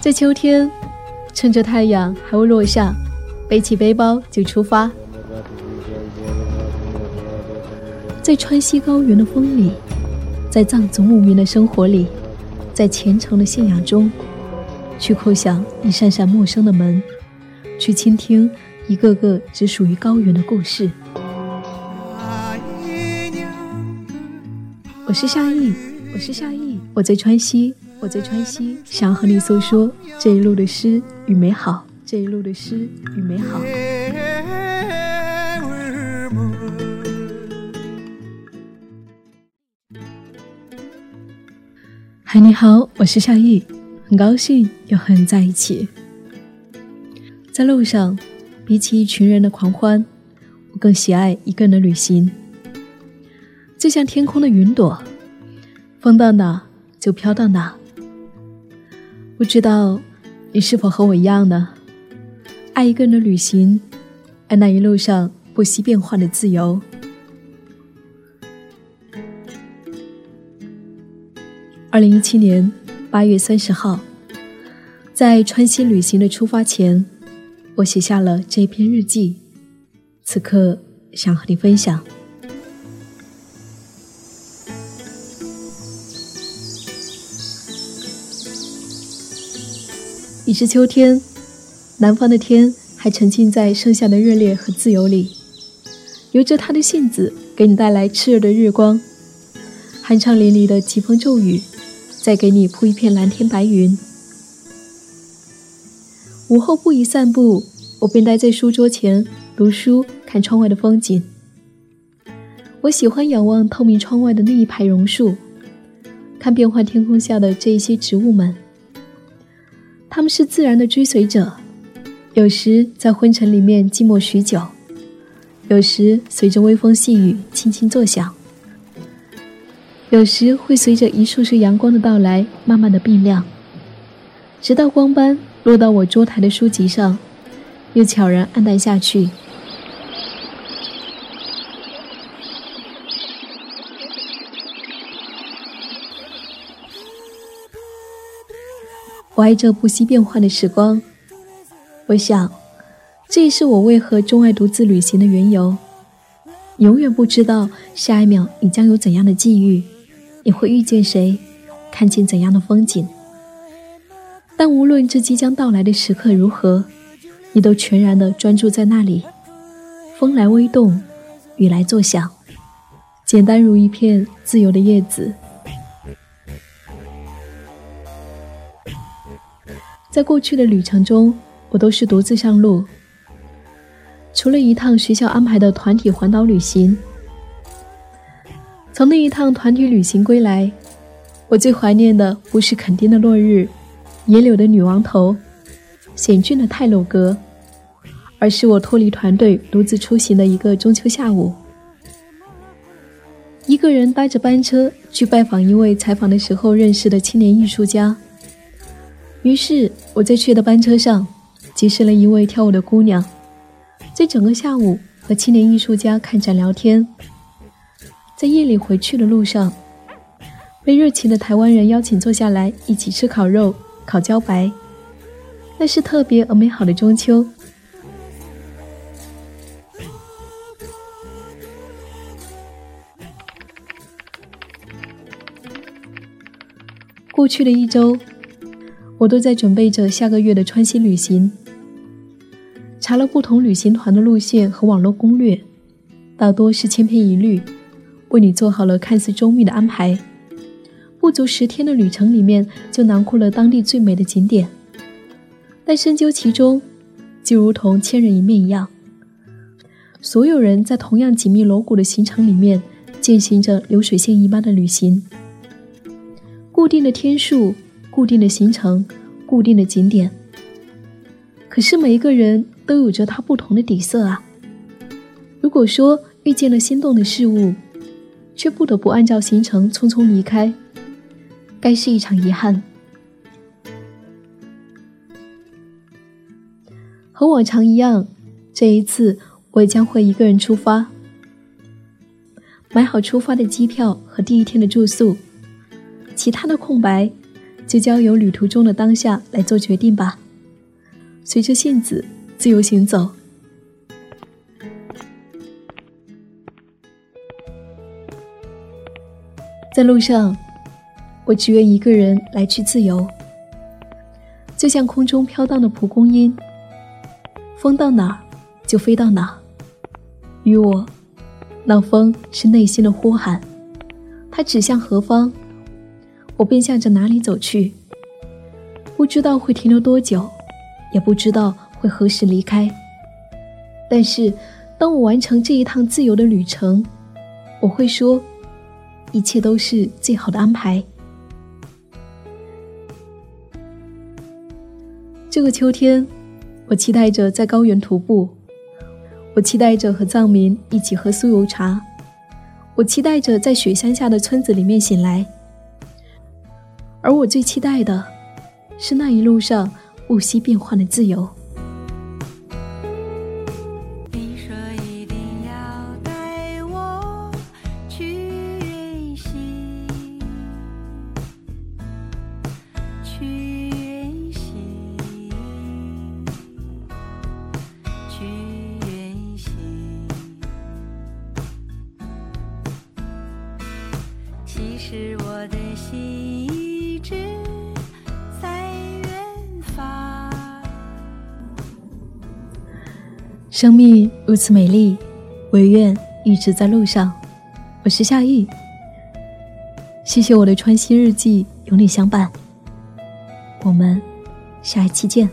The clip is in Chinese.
在秋天，趁着太阳还未落下，背起背包就出发。在川西高原的风里，在藏族牧民的生活里，在虔诚的信仰中，去叩响一扇扇陌生的门，去倾听一个个只属于高原的故事。我是夏意，我是夏意，我在川西，我在川西，想和你诉说这一路的诗与美好，这一路的诗与美好。嗨，你好，我是夏意，很高兴又和你在一起。在路上，比起一群人的狂欢，我更喜爱一个人的旅行。就像天空的云朵，风到哪就飘到哪。不知道你是否和我一样呢？爱一个人的旅行，爱那一路上不惜变换的自由。二零一七年八月三十号，在川西旅行的出发前，我写下了这篇日记，此刻想和你分享。已是秋天，南方的天还沉浸在盛夏的热烈和自由里，由着它的性子，给你带来炽热的日光，酣畅淋漓的疾风骤雨，再给你铺一片蓝天白云。午后不宜散步，我便待在书桌前读书，看窗外的风景。我喜欢仰望透明窗外的那一排榕树，看变幻天空下的这一些植物们。他们是自然的追随者，有时在昏沉里面寂寞许久，有时随着微风细雨轻轻作响，有时会随着一束束阳光的到来慢慢的变亮，直到光斑落到我桌台的书籍上，又悄然暗淡下去。我爱这不息变幻的时光，我想，这也是我为何钟爱独自旅行的缘由。永远不知道下一秒你将有怎样的际遇，你会遇见谁，看见怎样的风景。但无论这即将到来的时刻如何，你都全然的专注在那里。风来微动，雨来作响，简单如一片自由的叶子。在过去的旅程中，我都是独自上路。除了一趟学校安排的团体环岛旅行，从那一趟团体旅行归来，我最怀念的不是垦丁的落日、野柳的女王头、险峻的泰鲁阁，而是我脱离团队独自出行的一个中秋下午，一个人搭着班车去拜访一位采访的时候认识的青年艺术家。于是我在去的班车上结识了一位跳舞的姑娘，在整个下午和青年艺术家看展聊天。在夜里回去的路上，被热情的台湾人邀请坐下来一起吃烤肉、烤茭白，那是特别而美好的中秋。过去的一周。我都在准备着下个月的川西旅行，查了不同旅行团的路线和网络攻略，大多是千篇一律，为你做好了看似周密的安排。不足十天的旅程里面，就囊括了当地最美的景点，但深究其中，就如同千人一面一样，所有人在同样紧密锣鼓的行程里面，进行着流水线一般的旅行，固定的天数。固定的行程，固定的景点。可是每一个人都有着他不同的底色啊。如果说遇见了心动的事物，却不得不按照行程匆匆离开，该是一场遗憾。和往常一样，这一次我也将会一个人出发，买好出发的机票和第一天的住宿，其他的空白。就交由旅途中的当下来做决定吧。随着性子，自由行走。在路上，我只愿一个人来去自由，就像空中飘荡的蒲公英，风到哪儿就飞到哪儿。与我，那风是内心的呼喊，它指向何方，我便向着哪里走去。不知道会停留多久，也不知道会何时离开。但是，当我完成这一趟自由的旅程，我会说。一切都是最好的安排。这个秋天，我期待着在高原徒步，我期待着和藏民一起喝酥油茶，我期待着在雪山下的村子里面醒来。而我最期待的是那一路上物息变换的自由。你说一定要带我去远行去远行去远行其实我的心生命如此美丽，唯愿一直在路上。我是夏意，谢谢我的穿西日记有你相伴。我们下一期见。